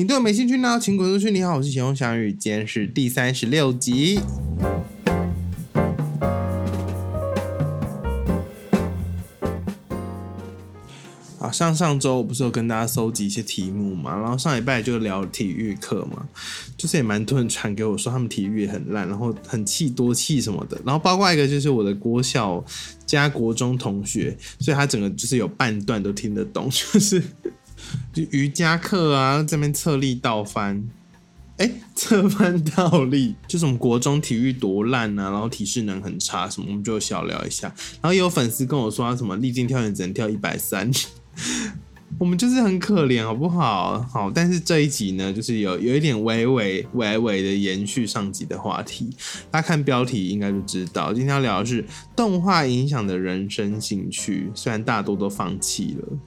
你对我没兴趣呢，请滚出去。你好，我是咸相遇，今天是第三十六集。啊，上上周我不是有跟大家搜集一些题目嘛，然后上礼拜就聊体育课嘛，就是也蛮多人传给我说他们体育也很烂，然后很气多气什么的，然后包括一个就是我的国小加国中同学，所以他整个就是有半段都听得懂，就是就瑜伽课啊这边侧立倒翻，哎，侧翻倒立，就是我们国中体育多烂啊，然后体适能很差什么，我们就小聊一下，然后有粉丝跟我说什么立定跳远只能跳一百三。我们就是很可怜，好不好？好，但是这一集呢，就是有有一点微微微微的延续上集的话题。大家看标题应该就知道，今天要聊的是动画影响的人生兴趣，虽然大多都放弃了。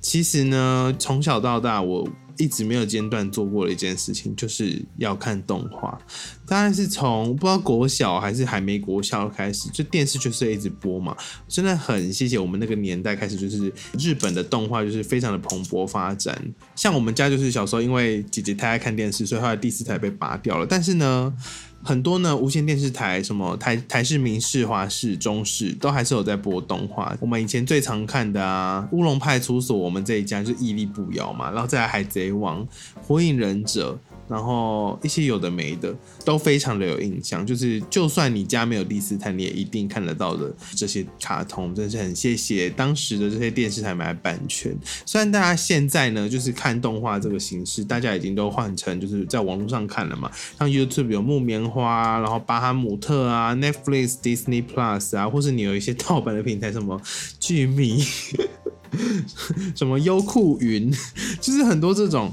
其实呢，从小到大我。一直没有间断做过的一件事情，就是要看动画。当然是从不知道国小还是还没国小开始，就电视就是一直播嘛。真的很谢谢我们那个年代开始，就是日本的动画就是非常的蓬勃发展。像我们家就是小时候因为姐姐太爱看电视，所以后来第四台被拔掉了。但是呢。很多呢，无线电视台什么台台视、民视、华视、中视都还是有在播动画。我们以前最常看的啊，《乌龙派出所》，我们这一家就屹立不摇嘛。然后再来《海贼王》《火影忍者》。然后一些有的没的都非常的有印象，就是就算你家没有第四台，你也一定看得到的这些卡通，真是很谢谢当时的这些电视台买版权。虽然大家现在呢，就是看动画这个形式，大家已经都换成就是在网络上看了嘛，像 YouTube 有木棉花，然后巴哈姆特啊，Netflix、Disney Plus 啊，或是你有一些盗版的平台，什么剧迷，什么优酷云，就是很多这种。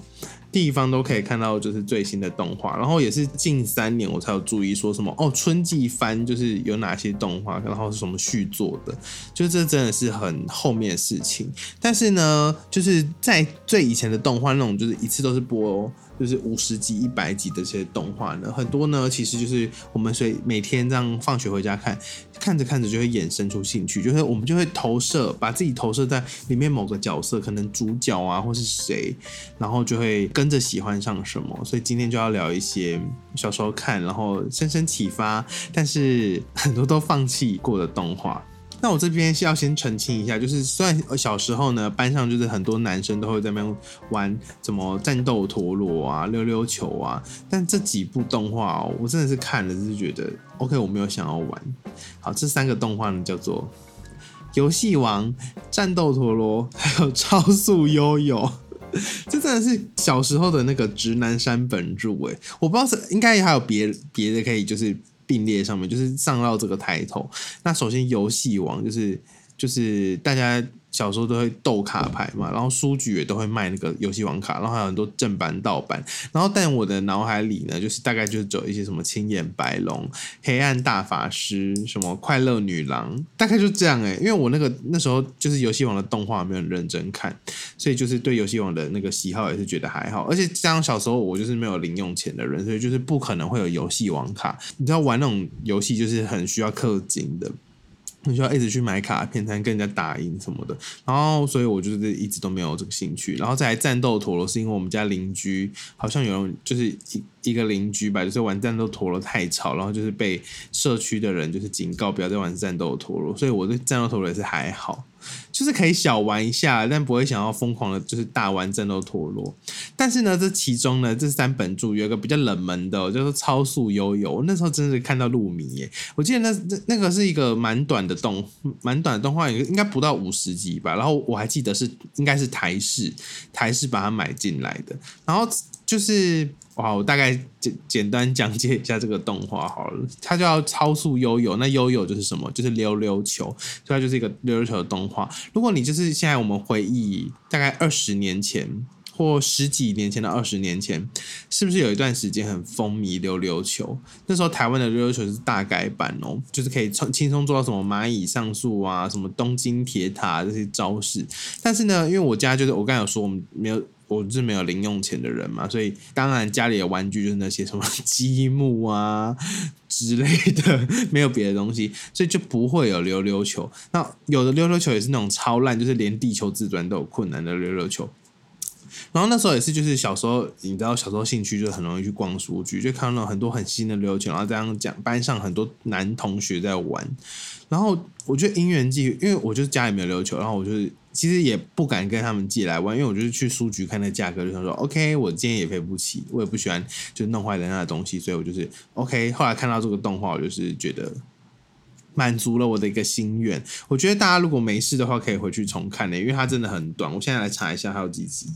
地方都可以看到，就是最新的动画，然后也是近三年我才有注意说什么哦，春季番就是有哪些动画，然后是什么续作的，就这真的是很后面的事情。但是呢，就是在最以前的动画那种，就是一次都是播。就是五十集、一百集的这些动画呢，很多呢，其实就是我们所以每天这样放学回家看，看着看着就会衍生出兴趣，就是我们就会投射，把自己投射在里面某个角色，可能主角啊，或是谁，然后就会跟着喜欢上什么。所以今天就要聊一些小时候看，然后深深启发，但是很多都放弃过的动画。那我这边是要先澄清一下，就是虽然小时候呢，班上就是很多男生都会在那边玩什么战斗陀螺啊、溜溜球啊，但这几部动画哦，我真的是看了就是觉得 OK，我没有想要玩。好，这三个动画呢叫做《游戏王》、《战斗陀螺》还有《超速悠悠》，这真的是小时候的那个直男山本柱哎，我不知道是应该还有别别的可以就是。并列上面就是上到这个抬头。那首先游戏王就是就是大家。小时候都会斗卡牌嘛，然后书局也都会卖那个游戏王卡，然后还有很多正版盗版。然后但我的脑海里呢，就是大概就是走一些什么青眼白龙、黑暗大法师、什么快乐女郎，大概就这样哎。因为我那个那时候就是游戏王的动画没有认真看，所以就是对游戏王的那个喜好也是觉得还好。而且像小时候我就是没有零用钱的人，所以就是不可能会有游戏王卡。你知道玩那种游戏就是很需要氪金的。你需要一直去买卡片才能跟人家打赢什么的，然后所以我就是一直都没有这个兴趣。然后再来战斗陀螺，是因为我们家邻居好像有人就是一一个邻居吧，就是玩战斗陀螺太吵，然后就是被社区的人就是警告不要再玩战斗陀螺，所以我对战斗陀螺也是还好。就是可以小玩一下，但不会想要疯狂的，就是大玩战斗陀螺。但是呢，这其中呢，这三本著有一个比较冷门的，就是超速悠悠。那时候真是看到入迷耶！我记得那那那个是一个蛮短的动，蛮短的动画，应该不到五十集吧。然后我还记得是应该是台视台视把它买进来的，然后。就是哇，我大概简简单讲解一下这个动画好了。它叫超速悠悠，那悠悠就是什么？就是溜溜球，所以它就是一个溜溜球的动画。如果你就是现在我们回忆大概二十年前或十几年前的二十年前，是不是有一段时间很风靡溜溜球？那时候台湾的溜溜球是大改版哦，就是可以轻轻松做到什么蚂蚁上树啊，什么东京铁塔这些招式。但是呢，因为我家就是我刚才有说我们没有。我是没有零用钱的人嘛，所以当然家里的玩具就是那些什么积木啊之类的，没有别的东西，所以就不会有溜溜球。那有的溜溜球也是那种超烂，就是连地球自转都有困难的溜溜球。然后那时候也是，就是小时候，你知道，小时候兴趣就很容易去逛书局，就看到很多很新的溜球，然后这样讲，班上很多男同学在玩。然后我觉得因缘际，因为我就是家里没有溜球，然后我就是其实也不敢跟他们借来玩，因为我就是去书局看那价格，就想说 OK，我今天也赔不起，我也不喜欢就弄坏人家的东西，所以我就是 OK。后来看到这个动画，我就是觉得。满足了我的一个心愿，我觉得大家如果没事的话，可以回去重看的，因为它真的很短。我现在来查一下，还有几集。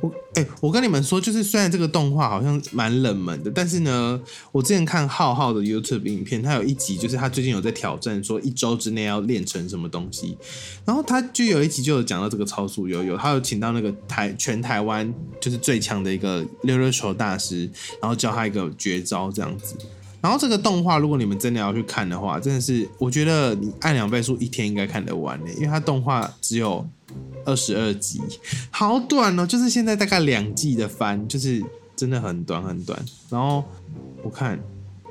我哎，我跟你们说，就是虽然这个动画好像蛮冷门的，但是呢，我之前看浩浩的 YouTube 影片，他有一集就是他最近有在挑战，说一周之内要练成什么东西。然后他就有一集就有讲到这个超速悠悠，他有请到那个台全台湾就是最强的一个溜溜球大师，然后教他一个绝招这样子。然后这个动画，如果你们真的要去看的话，真的是我觉得你按两倍速一天应该看得完的，因为它动画只有二十二集，好短哦，就是现在大概两季的番，就是真的很短很短。然后我看，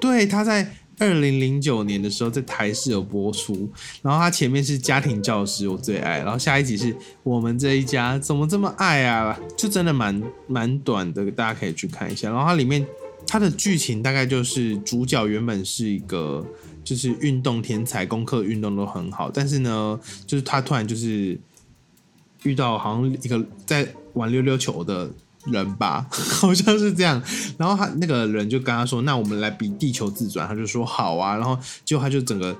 对，它在二零零九年的时候在台视有播出，然后它前面是家庭教师，我最爱，然后下一集是我们这一家怎么这么爱啊，就真的蛮蛮短的，大家可以去看一下。然后它里面。它的剧情大概就是主角原本是一个就是运动天才，功课运动都很好，但是呢，就是他突然就是遇到好像一个在玩溜溜球的人吧，好像是这样。然后他那个人就跟他说：“那我们来比地球自转。”他就说：“好啊。”然后就他就整个。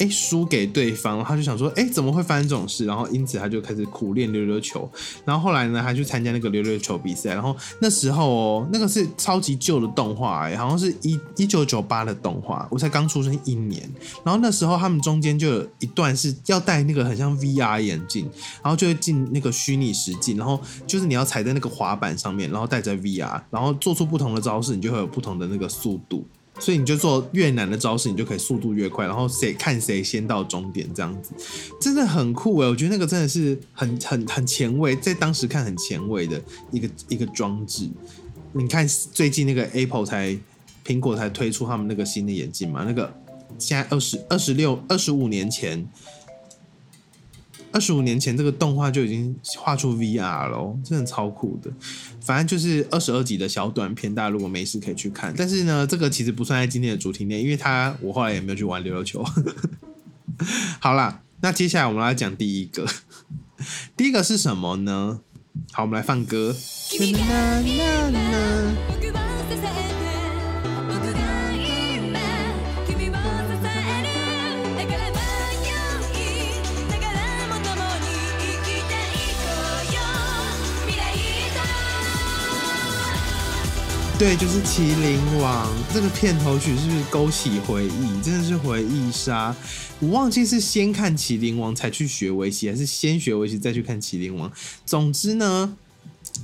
哎，输给对方，他就想说，哎，怎么会发生这种事？然后因此他就开始苦练溜溜球。然后后来呢，他去参加那个溜溜球比赛。然后那时候哦，那个是超级旧的动画，好像是一一九九八的动画，我才刚出生一年。然后那时候他们中间就有一段是要戴那个很像 VR 眼镜，然后就会进那个虚拟实境，然后就是你要踩在那个滑板上面，然后戴着 VR，然后做出不同的招式，你就会有不同的那个速度。所以你就做越难的招式，你就可以速度越快，然后谁看谁先到终点这样子，真的很酷诶，我觉得那个真的是很很很前卫，在当时看很前卫的一个一个装置。你看最近那个 Apple 才苹果才推出他们那个新的眼镜嘛，那个现在二十二十六二十五年前。二十五年前，这个动画就已经画出 VR 了，真的超酷的。反正就是二十二集的小短片，大家如果没事可以去看。但是呢，这个其实不算在今天的主题内，因为它我后来也没有去玩溜溜球。好啦，那接下来我们来讲第一个，第一个是什么呢？好，我们来放歌。对，就是《麒麟王》这个片头曲，是不是勾起回忆？真的是回忆杀。我忘记是先看《麒麟王》才去学围棋，还是先学围棋再去看《麒麟王》。总之呢，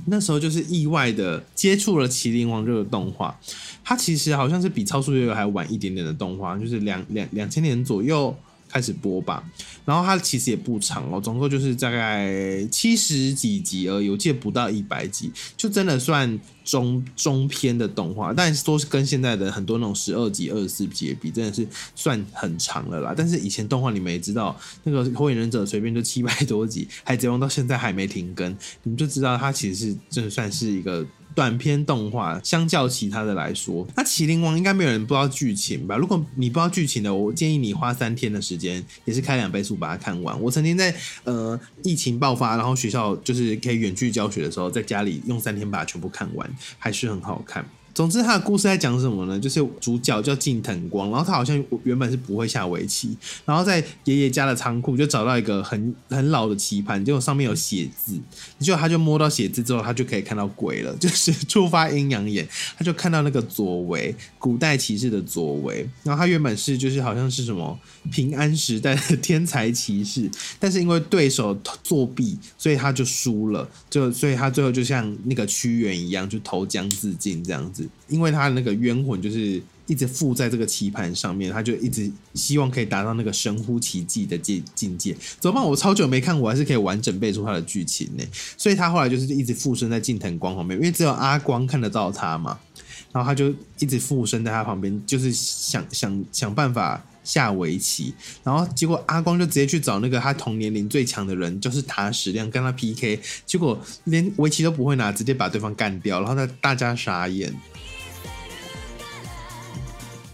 那时候就是意外的接触了《麒麟王》这个动画。它其实好像是比《超速悠悠》还晚一点点的动画，就是两两两千年左右。开始播吧，然后它其实也不长哦，总共就是大概七十几集而已，我记得不到一百集，就真的算中中篇的动画，但是都是跟现在的很多那种十二集、二十四集比，真的是算很长了啦。但是以前动画你们也知道，那个火影忍者随便就七百多集，海贼王到现在还没停更，你们就知道它其实是真的算是一个。短片动画相较其他的来说，那《麒麟王》应该没有人不知道剧情吧？如果你不知道剧情的，我建议你花三天的时间，也是开两倍速把它看完。我曾经在呃疫情爆发，然后学校就是可以远距教学的时候，在家里用三天把它全部看完，还是很好看。总之，他的故事在讲什么呢？就是主角叫近藤光，然后他好像原本是不会下围棋，然后在爷爷家的仓库就找到一个很很老的棋盘，结果上面有写字，结果他就摸到写字之后，他就可以看到鬼了，就是触发阴阳眼，他就看到那个左为古代骑士的左为，然后他原本是就是好像是什么平安时代的天才骑士，但是因为对手作弊，所以他就输了，就所以他最后就像那个屈原一样，就投江自尽这样子。因为他的那个冤魂就是一直附在这个棋盘上面，他就一直希望可以达到那个神乎其技的境境界。怎么办？我超久没看，我还是可以完整背出他的剧情呢。所以他后来就是一直附身在近藤光旁边，因为只有阿光看得到他嘛。然后他就一直附身在他旁边，就是想想想办法下围棋，然后结果阿光就直接去找那个他同年龄最强的人，就是塔矢亮跟他 PK，结果连围棋都不会拿，直接把对方干掉，然后他大家傻眼。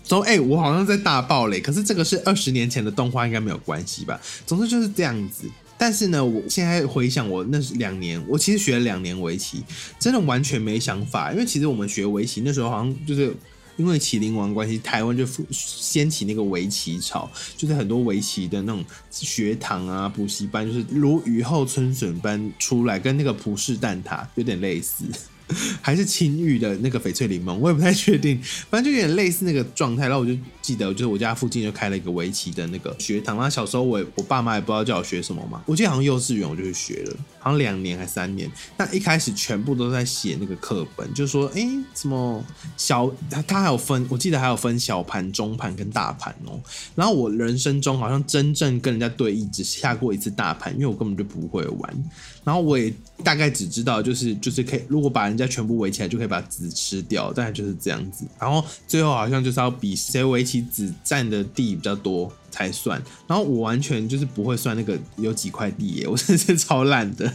说哎、我好像在大爆雷，可是这个是二十年前的动画，应该没有关系吧？总之就是这样子。但是呢，我现在回想我那两年，我其实学了两年围棋，真的完全没想法。因为其实我们学围棋那时候好像就是因为麒麟王关系，台湾就掀起那个围棋潮，就是很多围棋的那种学堂啊、补习班，就是如雨后春笋般出来，跟那个葡式蛋挞有点类似。还是青玉的那个翡翠柠檬，我也不太确定，反正就有点类似那个状态。然后我就记得，就是我家附近就开了一个围棋的那个学堂。那小时候我我爸妈也不知道叫我学什么嘛，我记得好像幼稚园我就去学了，好像两年还三年。那一开始全部都在写那个课本，就说哎、怎么小，它它还有分，我记得还有分小盘、中盘跟大盘哦。然后我人生中好像真正跟人家对弈只下过一次大盘，因为我根本就不会玩。然后我也大概只知道，就是就是可以，如果把人家全部围起来，就可以把子吃掉，大概就是这样子。然后最后好像就是要比谁围棋子占的地比较多才算。然后我完全就是不会算那个有几块地耶，我真的是超烂的，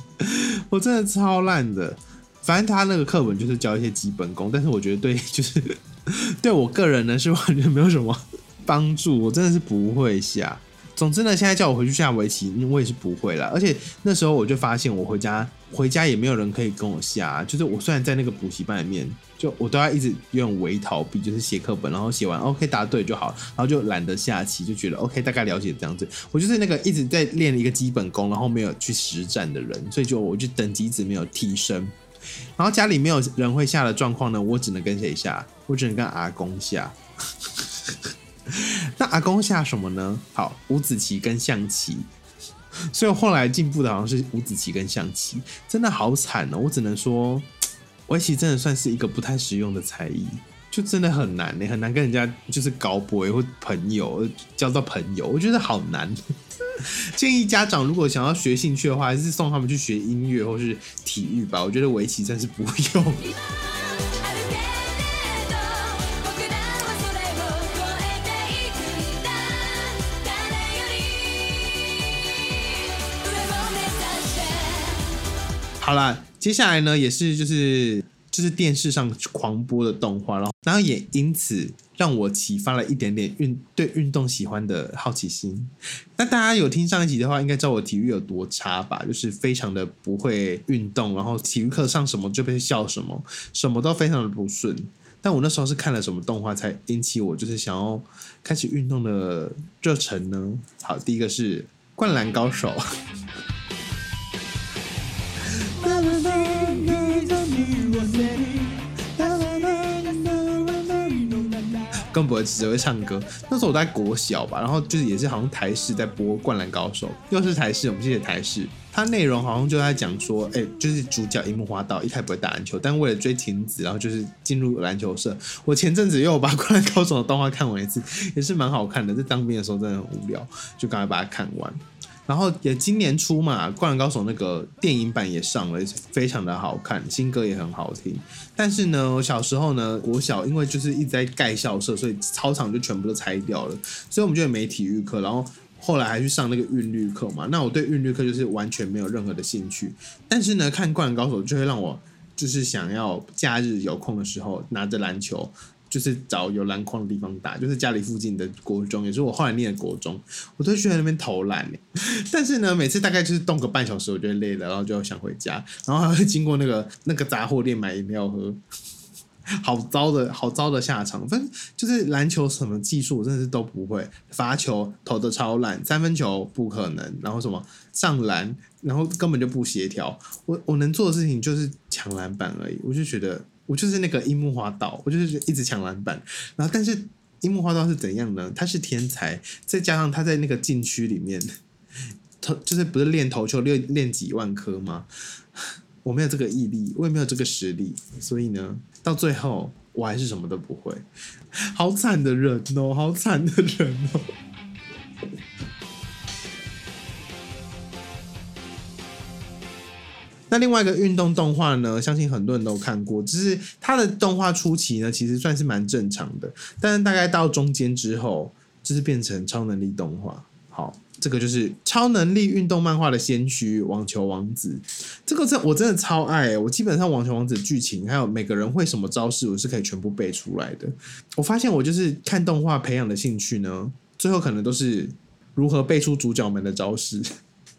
我真的超烂的。反正他那个课本就是教一些基本功，但是我觉得对，就是 对我个人呢是完全没有什么帮助，我真的是不会下。总之呢，现在叫我回去下围棋，我也是不会啦。而且那时候我就发现，我回家回家也没有人可以跟我下。就是我虽然在那个补习班里面，就我都要一直用围逃避，就是写课本，然后写完 OK 答对就好，然后就懒得下棋，就觉得 OK 大概了解这样子。我就是那个一直在练一个基本功，然后没有去实战的人，所以就我就等级一直没有提升。然后家里没有人会下的状况呢，我只能跟谁下？我只能跟阿公下。那阿公下什么呢？好，五子棋跟象棋。所以后来进步的好像是五子棋跟象棋，真的好惨哦！我只能说，围棋真的算是一个不太实用的才艺，就真的很难呢，很难跟人家就是搞博或朋友交到朋友，我觉得好难。建议家长如果想要学兴趣的话，还是送他们去学音乐或是体育吧。我觉得围棋真是不用。好啦，接下来呢也是就是就是电视上狂播的动画，然后然后也因此让我启发了一点点运对运动喜欢的好奇心。那大家有听上一集的话，应该知道我体育有多差吧？就是非常的不会运动，然后体育课上什么就被笑什么，什么都非常的不顺。但我那时候是看了什么动画才引起我就是想要开始运动的热忱呢？好，第一个是《灌篮高手》。更不会只会唱歌。那时候我在国小吧，然后就是也是好像台视在播《灌篮高手》，又是台视，我们谢谢台视。它内容好像就在讲说，哎、就是主角樱木花道一开始不会打篮球，但为了追晴子，然后就是进入篮球社。我前阵子又把《灌篮高手》的动画看完一次，也是蛮好看的。在当兵的时候真的很无聊，就赶快把它看完。然后也今年初嘛，《灌篮高手》那个电影版也上了，非常的好看，新歌也很好听。但是呢，我小时候呢，国小因为就是一直在盖校舍，所以操场就全部都拆掉了，所以我们就没体育课。然后后来还去上那个韵律课嘛，那我对韵律课就是完全没有任何的兴趣。但是呢，看《灌篮高手》就会让我就是想要假日有空的时候拿着篮球。就是找有篮筐的地方打，就是家里附近的国中，也是我后来念的国中，我都去在那边投篮但是呢，每次大概就是动个半小时，我就累了，然后就要想回家，然后还会经过那个那个杂货店买饮料喝，好糟的好糟的下场。反正就是篮球什么技术我真的是都不会，罚球投的超烂，三分球不可能，然后什么上篮，然后根本就不协调。我我能做的事情就是抢篮板而已，我就觉得我就是那个樱木花道，我就是一直抢篮板，然后但是。樱木花道是怎样呢？他是天才，再加上他在那个禁区里面，投就是不是练投球练练几万颗吗？我没有这个毅力，我也没有这个实力，所以呢，到最后我还是什么都不会，好惨的人哦，好惨的人哦。那另外一个运动动画呢，相信很多人都看过，只是它的动画初期呢，其实算是蛮正常的，但是大概到中间之后，就是变成超能力动画。好，这个就是超能力运动漫画的先驱网球王子。这个真我真的超爱、我基本上网球王子剧情还有每个人会什么招式，我是可以全部背出来的。我发现我就是看动画培养的兴趣呢，最后可能都是如何背出主角们的招式。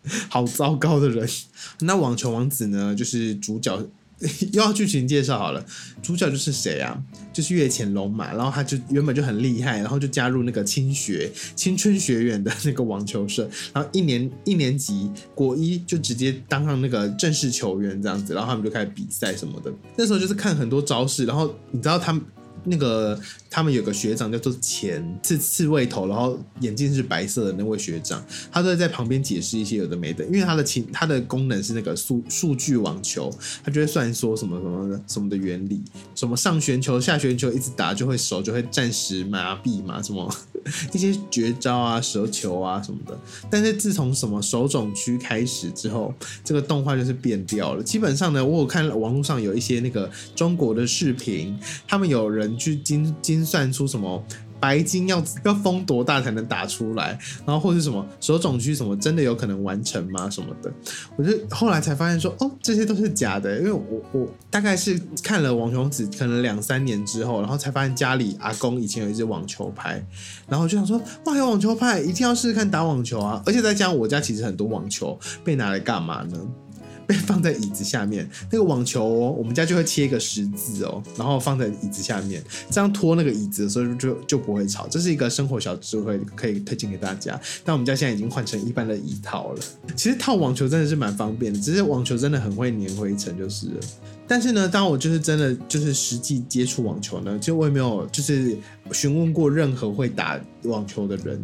好糟糕的人。那网球王子呢，就是主角。又要剧情介绍好了，主角就是谁啊？就是月前龙马，然后他就原本就很厉害，然后就加入那个青学青春学院的那个网球社，然后一年一年级国一就直接当上那个正式球员这样子，然后他们就开始比赛什么的。那时候就是看很多招式，然后你知道他们。那个他们有个学长叫做钱，是刺猬头，然后眼镜是白色的那位学长，他都在旁边解释一些有的没的，因为他的情他的功能是那个数数据网球，他就会算说什么什么什么的原理，什么上旋球下旋球一直打就会手就会暂时麻痹嘛，什么 一些绝招啊蛇球啊什么的。但是自从什么手冢区开始之后，这个动画就是变掉了。基本上呢，我有看网络上有一些那个中国的视频，他们有人去精精算出什么白金要要封多大才能打出来，然后或是什么手冢区什么真的有可能完成吗什么的，我就后来才发现说哦这些都是假的，因为我我大概是看了网球王子可能两三年之后，然后才发现家里阿公以前有一只网球拍，然后就想说哇有网球拍一定要试试看打网球啊，而且再加上我家其实很多网球被拿来干嘛呢？被放在椅子下面，那个网球、哦，我们家就会切一个十字哦，然后放在椅子下面，这样拖那个椅子的时候就就不会吵。这是一个生活小智慧，可以推荐给大家。但我们家现在已经换成一般的椅套了。其实套网球真的是蛮方便的，只是网球真的很会粘灰尘就是了。但是呢，当我就是真的就是实际接触网球呢，其实我也没有就是询问过任何会打网球的人。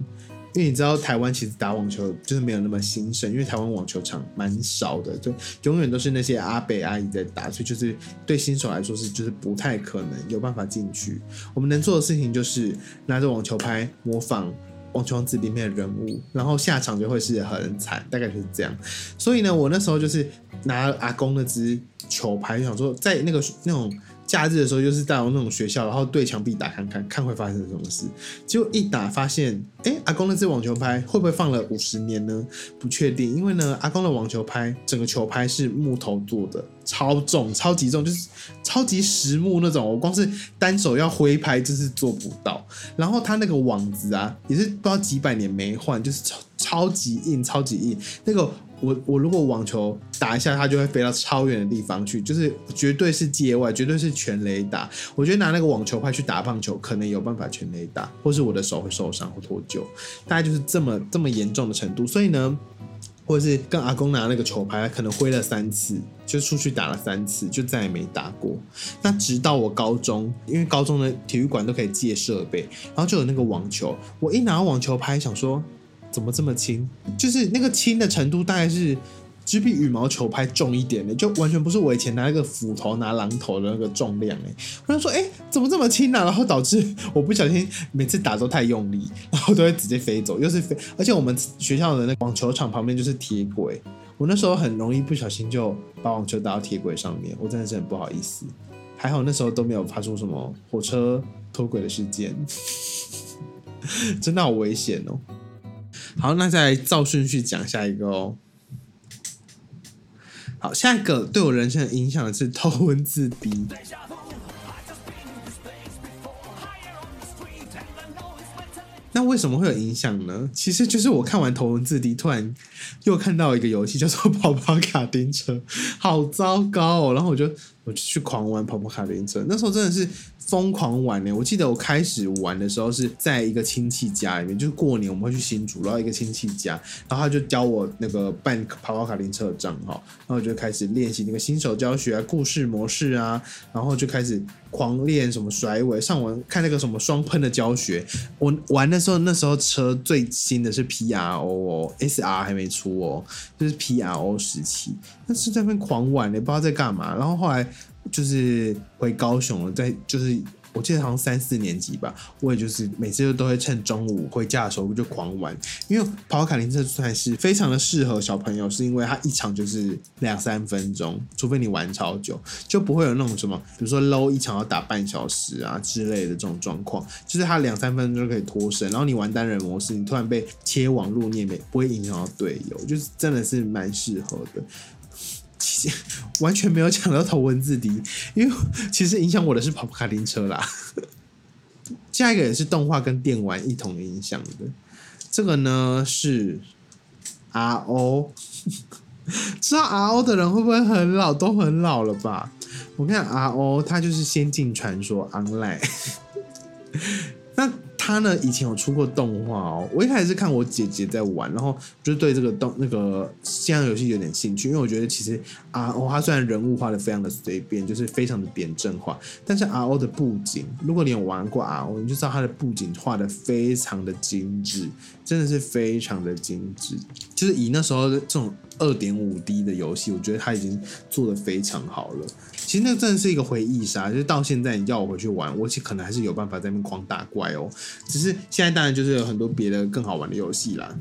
因为你知道台湾其实打网球就是没有那么兴盛，因为台湾网球场蛮少的，就永远都是那些阿伯阿姨在打，所以就是对新手来说是就是不太可能有办法进去。我们能做的事情就是拿着网球拍模仿网球王子里面的人物，然后下场就会是很惨，大概就是这样。所以呢，我那时候就是拿阿公那只球拍，就想说在那个那种。假日的时候，就是带到那种学校，然后对墙壁打看看，看会发生什么事。结果一打发现，哎，阿公那只网球拍会不会放了五十年呢？不确定，因为呢，阿公的网球拍整个球拍是木头做的，超重，超级重，就是超级实木那种。我光是单手要挥拍，就是做不到。然后他那个网子啊，也是不知道几百年没换，就是超超级硬，超级硬。那个我我如果网球打一下，它就会飞到超远的地方去，就是绝对是界外，绝对是全雷打。我觉得拿那个网球拍去打棒球，可能有办法全雷打，或是我的手会受伤或脱臼，大概就是这么这么严重的程度。所以呢。或者是跟阿公拿那个球拍，可能挥了三次，就出去打了三次，就再也没打过。那直到我高中，因为高中的体育馆都可以借设备，然后就有那个网球。我一拿网球拍，想说怎么这么轻？就是那个轻的程度，大概是只比羽毛球拍重一点的，就完全不是我以前拿那个斧头、拿榔头的那个重量哎。我就说，哎、怎么这么轻呢、然后导致我不小心每次打都太用力，然后都会直接飞走，又是飞。而且我们学校的那个网球场旁边就是铁轨，我那时候很容易不小心就把网球打到铁轨上面，我真的是很不好意思。还好那时候都没有发出什么火车脱轨的事件，真的好危险哦。好，那再照顺序讲下一个哦。好，下一个对我人生的影响的是偷文字 D。那为什么会有影响呢？其实就是我看完头文字 D，突然又看到一个游戏叫做 跑跑卡丁车，好糟糕哦！然后我就我就去狂玩跑跑卡丁车，那时候真的是疯狂玩呢。我记得我开始玩的时候是在一个亲戚家里面，就是过年我们会去新竹，然后一个亲戚家，然后他就教我那个办跑跑卡丁车的账号，然后我就开始练习那个新手教学啊、故事模式啊，然后就开始狂练什么甩尾，上网看那个什么双喷的教学。我玩的就，那时候车最新的是 PRO 哦，SR 还没出哦，就是 PRO 时期，但是在那边狂玩，也不知道在干嘛。然后后来就是回高雄了，在就是我记得好像三四年级吧，我也就是每次都会趁中午回家的时候就狂玩，因为跑卡丁车算是非常的适合小朋友，是因为它一场就是两三分钟，除非你玩超久，就不会有那种什么，比如说 low 一场要打半小时啊之类的这种状况，就是它两三分钟就可以脱身，然后你玩单人模式，你突然被切网路，你也没不会影响到队友，就是真的是蛮适合的。完全没有讲到头文字 D，因为其实影响我的是跑卡丁车啦。下一个也是动画跟电玩一同影响的，这个呢是 RO，知道 RO 的人会不会很老？都很老了吧？我看 RO 它就是《仙境传说 Online》，那它呢以前有出过动画哦。我一开始是看我姐姐在玩，然后就对这个动那个线上游戏有点兴趣，因为我觉得其实 RO 它虽然人物画的非常的随便，就是非常的扁正化，但是 RO 的布景，如果你有玩过 RO，你就知道它的布景画的非常的精致，真的是非常的精致。就是以那时候的这种二点五 D 的游戏，我觉得它已经做得非常好了。其实那真的是一个回忆杀，就是到现在你叫我回去玩，我其实可能还是有办法在那边狂打怪哦。只是现在当然就是有很多别的更好玩的游戏啦。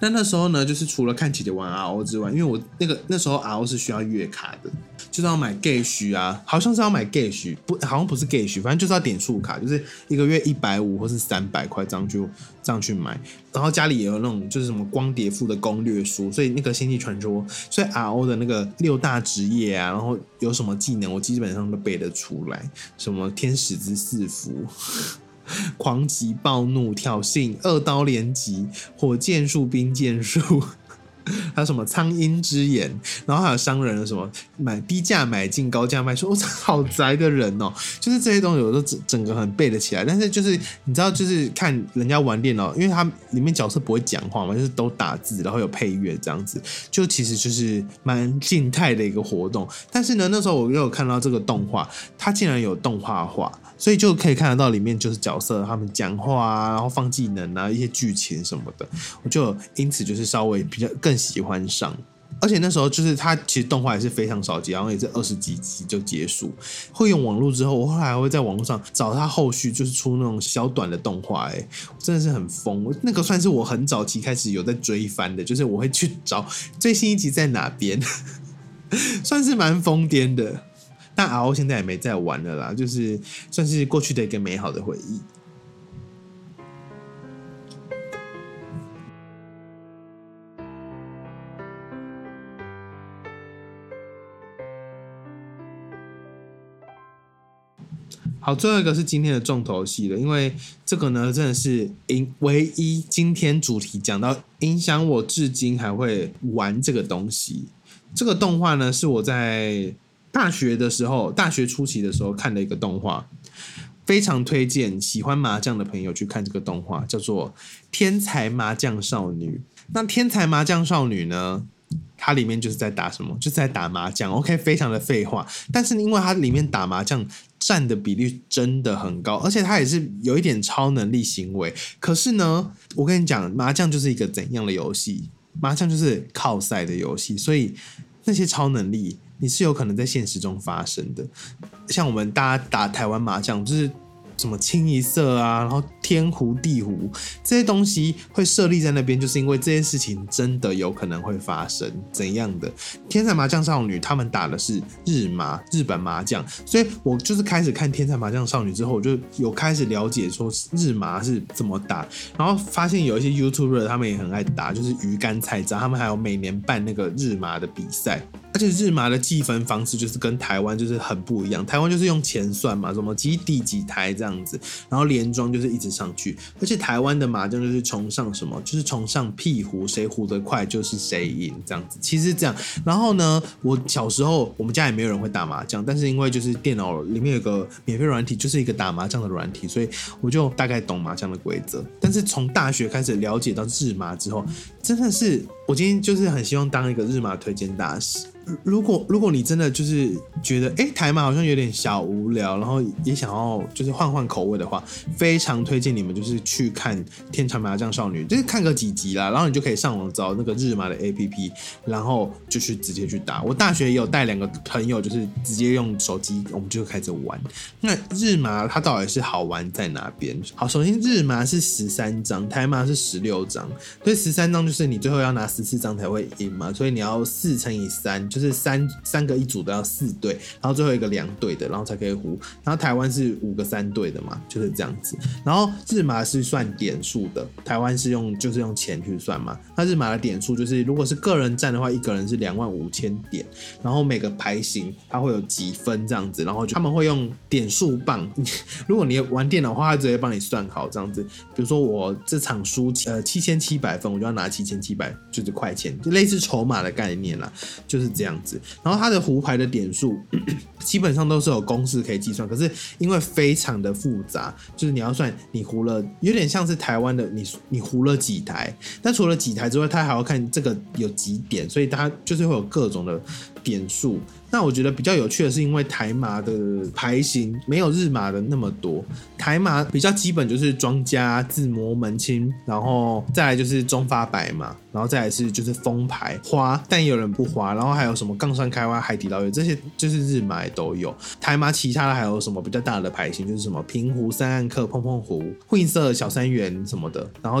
那那时候呢，就是除了看姐姐玩 RO 之外，因为我那个那时候 RO 是需要月卡的，就是要买 Gage 啊，好像是要买 Gage，不，好像不是 Gage，反正就是要点数卡，就是一个月一百五或是三百块这样就这样去买。然后家里也有那种就是什么光碟附的攻略书，所以那个《星际传说》，所以 RO 的那个六大职业啊，然后有什么技能，我基本上都背得出来，什么天使之四符。狂击、暴怒、挑衅、二刀连击、火箭术、冰箭术，还有什么苍鹰之眼，然后还有商人的什么买低价买进高价卖出，我、这好宅的人哦！就是这些东西我都整整个很背得起来，但是就是你知道，就是看人家玩电脑，因为它里面角色不会讲话嘛，就是都打字，然后有配乐这样子，就其实就是蛮静态的一个活动。但是呢，那时候我又有看到这个动画，它竟然有动画化。所以就可以看得到里面就是角色他们讲话啊，然后放技能啊，一些剧情什么的，我就因此就是稍微比较更喜欢上。而且那时候就是它其实动画也是非常少集，然后也是二十几集就结束。会用网络之后，我后来还会在网络上找它后续就是出那种小短的动画，哎，真的是很疯。那个算是我很早期开始有在追番的，就是我会去找最新一集在哪边，算是蛮疯癫的。但 RO 现在也没在玩了啦，就是算是过去的一个美好的回忆。好，最后一个是今天的重头戏了，因为这个呢，真的是影唯一今天主题讲到影响我至今还会玩这个东西。这个动画呢，是我在大学的时候，大学初期的时候看的一个动画，非常推荐喜欢麻将的朋友去看这个动画，叫做《天才麻将少女》。那《天才麻将少女》呢，它里面就是在打什么？就是在打麻将。OK，非常的废话，但是因为它里面打麻将占的比例真的很高，而且它也是有一点超能力行为。可是呢，我跟你讲，麻将就是一个怎样的游戏？麻将就是靠赛的游戏，所以那些超能力你是有可能在现实中发生的。像我们大家打台湾麻将，就是什么清一色啊，然后天胡地胡这些东西会设立在那边，就是因为这些事情真的有可能会发生。怎样的天才麻将少女，他们打的是日麻日本麻将，所以我就是开始看天才麻将少女之后，我就有开始了解说日麻是怎么打，然后发现有一些 YouTuber 他们也很爱打，就是鱼竿菜渣，他们还有每年办那个日麻的比赛。而且日麻的计分方式就是跟台湾就是很不一样，台湾就是用钱算嘛，什么几底几台这样子，然后连庄就是一直上去，而且台湾的麻将就是崇尚什么，就是崇尚屁胡，谁胡得快就是谁赢这样子，其实这样。然后呢，我小时候我们家也没有人会打麻将，但是因为就是电脑里面有个免费软体，就是一个打麻将的软体，所以我就大概懂麻将的规则。但是从大学开始了解到日麻之后，真的是我今天就是很希望当一个日麻推荐大使。如果如果你真的就是觉得哎、台马好像有点小无聊，然后也想要就是换换口味的话，非常推荐你们就是去看《天才麻将少女》，就是看个几集啦，然后你就可以上网找那个日麻的 APP，然后就去直接去打。我大学也有带两个朋友，就是直接用手机，我们就开始玩。那日麻它到底是好玩在哪边？好，首先日麻是十三张，台麻是十六张，所以十三张就是你最后要拿十四张才会赢嘛，所以你要四乘以三，就是三三个一组都要四对，然后最后一个两对的，然后才可以胡。然后台湾是五个三对的嘛，就是这样子。然后日麻是算点数的，台湾是用就是用钱去算嘛。那日麻的点数就是如果是个人战的话，一个人是两万五千点，然后每个牌型它会有几分这样子，然后他们会用点数棒。如果你玩电脑的话，他直接帮你算好这样子。比如说我这场输呃七千七百分，我就要拿七千七百就是块钱，就类似筹码的概念啦，就是这样子。然后它的胡牌的点数 基本上都是有公式可以计算，可是因为非常的复杂，就是你要算你胡了，有点像是台湾的你你胡了几台，但除了几台之外，它还要看这个有几点，所以它就是会有各种的点数。那我觉得比较有趣的是，因为台麻的牌型没有日麻的那么多，台麻比较基本就是庄家、自摸、门清，然后再来就是中发白嘛，然后再来是就是封牌花，但也有人不花，然后还有什么杠上开花、海底捞月这些就是日麻都有。台麻其他的还有什么比较大的牌型，就是什么平湖、三暗客、碰碰湖、混色小三元什么的，然后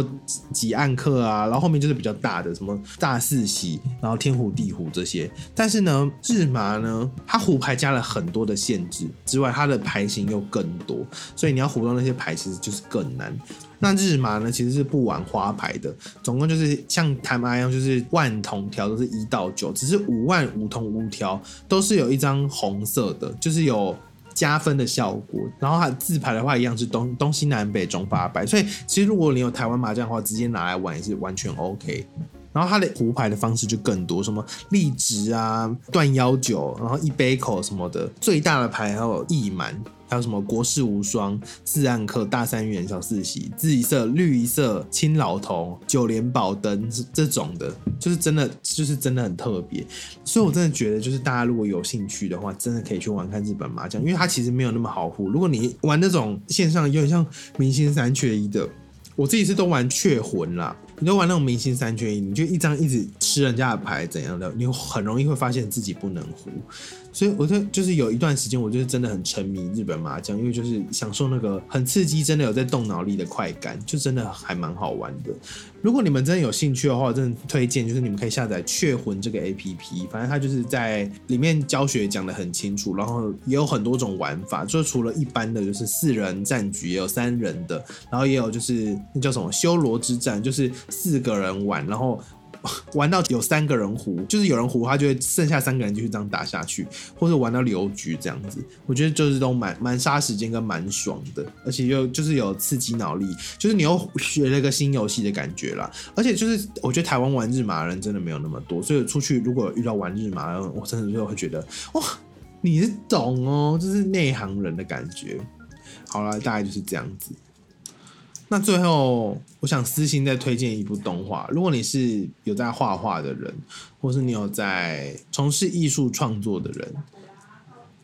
几暗客啊，然后后面就是比较大的什么大四喜，然后天湖、地湖这些。但是呢，日麻呢，它胡牌加了很多的限制之外，它的牌型又更多，所以你要胡到那些牌其实就是更难。那日麻呢，其实是不玩花牌的，总共就是像台麻一样，就是万筒条都是一到九，只是五万五筒五条都是有一张红色的，就是有。加分的效果，然后它自牌的话一样是东东西南北中八百，所以其实如果你有台湾麻将的话，直接拿来玩也是完全 OK。然后它的胡牌的方式就更多，什么立直啊、断幺九，然后一杯口什么的，最大的牌还有一满，还有什么国士无双、四暗客、大三元、小四喜、紫一色、绿一色、青老头、九连宝灯这种的，就是真的就是真的很特别。所以我真的觉得，就是大家如果有兴趣的话，真的可以去玩看日本麻将，因为它其实没有那么好胡。如果你玩那种线上有点像明星三缺一的，我自己是都玩雀魂啦。你都玩那种明星三缺一，你就一张一直吃人家的牌怎样的，你很容易会发现自己不能胡。所以我就就是有一段时间，我就是真的很沉迷日本麻将，因为就是享受那个很刺激，真的有在动脑力的快感，就真的还蛮好玩的。如果你们真的有兴趣的话，我真的推荐就是你们可以下载雀魂这个 A P P，反正它就是在里面教学讲的很清楚，然后也有很多种玩法，就除了一般的就是四人战局，也有三人的，然后也有就是那叫什么修罗之战，就是四个人玩，然后。玩到有三个人胡，就是有人胡，他就会剩下三个人继续这样打下去，或者玩到流局这样子。我觉得就是都蛮蛮杀时间跟蛮爽的，而且又就是有刺激脑力，就是你又学了一个新游戏的感觉啦。而且就是我觉得台湾玩日麻的人真的没有那么多，所以出去如果遇到玩日麻的人，我真的就会觉得哇，你是懂哦，就是内行人的感觉。好了，大概就是这样子。那最后，我想私心再推荐一部动画。如果你是有在画画的人，或是你有在从事艺术创作的人，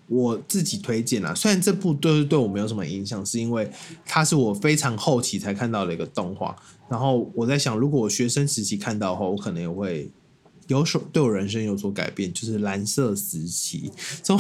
我自己推荐啊。虽然这部对对我没有什么影响，是因为它是我非常后期才看到的一个动画。然后我在想，如果我学生时期看到的话，我可能也会有所对我人生有所改变，就是蓝色时期，从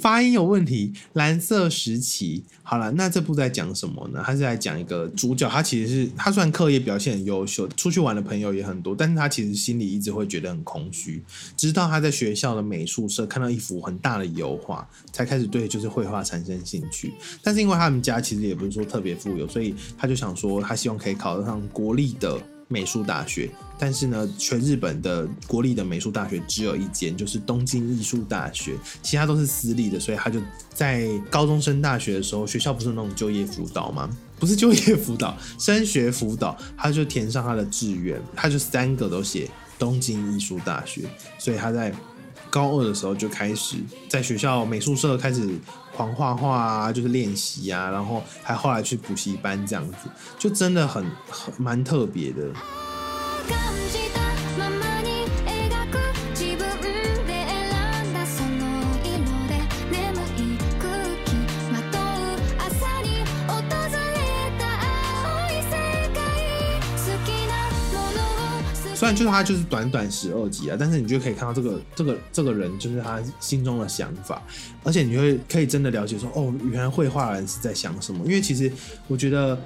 发音有问题，蓝色时期。好了，那这部在讲什么呢？他是在讲一个主角，他其实是他虽然课业表现很优秀，出去玩的朋友也很多，但是他其实心里一直会觉得很空虚。直到他在学校的美术社看到一幅很大的油画，才开始对就是绘画产生兴趣。但是因为他们家其实也不是说特别富有，所以他就想说，他希望可以考得上国立的。美术大学，但是呢，全日本的国立的美术大学只有一间，就是东京艺术大学，其他都是私立的，所以他就在高中升大学的时候，学校不是那种就业辅导吗？不是就业辅导，升学辅导，他就填上他的志愿，他就三个都写东京艺术大学，所以他在高二的时候就开始在学校美术社开始狂画画啊，就是练习啊，然后还后来去补习班这样子，就真的很很蛮特别的。就是他就是短短十二集啊，但是你就可以看到这个这个这个人就是他心中的想法，而且你会可以真的了解说，哦，原来绘画人是在想什么。因为其实我觉得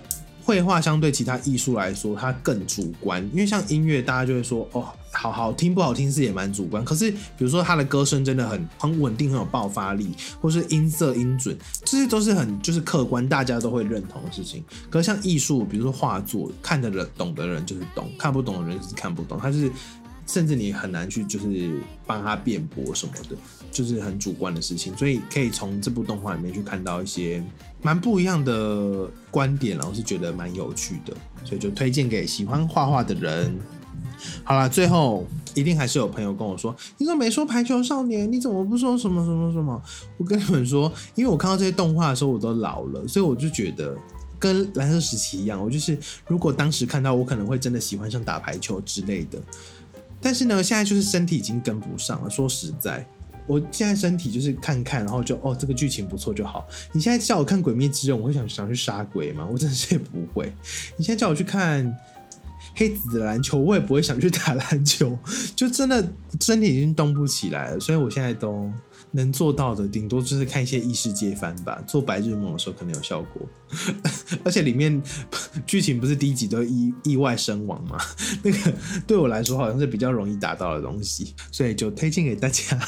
绘画相对其他艺术来说，它更主观。因为像音乐，大家就会说，哦，好好听不好听是也蛮主观。可是比如说他的歌声真的很很稳定，很有爆发力，或是音色音准，这些都是很就是客观，大家都会认同的事情。可是像艺术，比如说画作，看的人懂的人就是懂，看不懂的人就是看不懂。他是甚至你很难去就是帮他辩驳什么的，就是很主观的事情。所以可以从这部动画里面去看到一些蛮不一样的观点，然后是觉得蛮有趣的，所以就推荐给喜欢画画的人。好了，最后一定还是有朋友跟我说：“你怎么没说排球少年？你怎么不说什么什么什么？”我跟你们说，因为我看到这些动画的时候，我都老了，所以我就觉得跟蓝色时期一样，我就是如果当时看到，我可能会真的喜欢上打排球之类的。但是呢，现在就是身体已经跟不上了。说实在，我现在身体就是看看，然后就哦，这个剧情不错就好。你现在叫我看《鬼灭之刃》，我会想想去杀鬼吗？我真的是也不会。你现在叫我去看黑子的篮球，我也不会想去打篮球，就真的身体已经动不起来了。所以我现在都能做到的，顶多就是看一些异世界番吧。做白日梦的时候可能有效果，而且里面剧情不是第一集都意意外身亡吗？那个对我来说好像是比较容易达到的东西，所以就推荐给大家。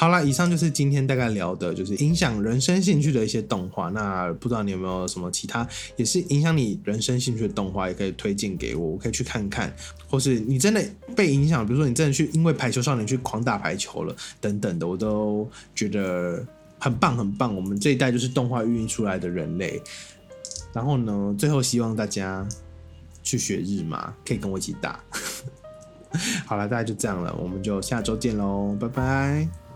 好啦，以上就是今天大概聊的，就是影响人生兴趣的一些动画。那不知道你有没有什么其他也是影响你人生兴趣的动画，也可以推荐给我，我可以去看看。或是你真的被影响，比如说你真的去因为排球少年去狂打排球了等等的，我都觉得很棒很棒。我们这一代就是动画孕育出来的人类。然后呢，最后希望大家去学日麻，可以跟我一起打。好了，大家就这样了，我们就下周见喽，拜拜。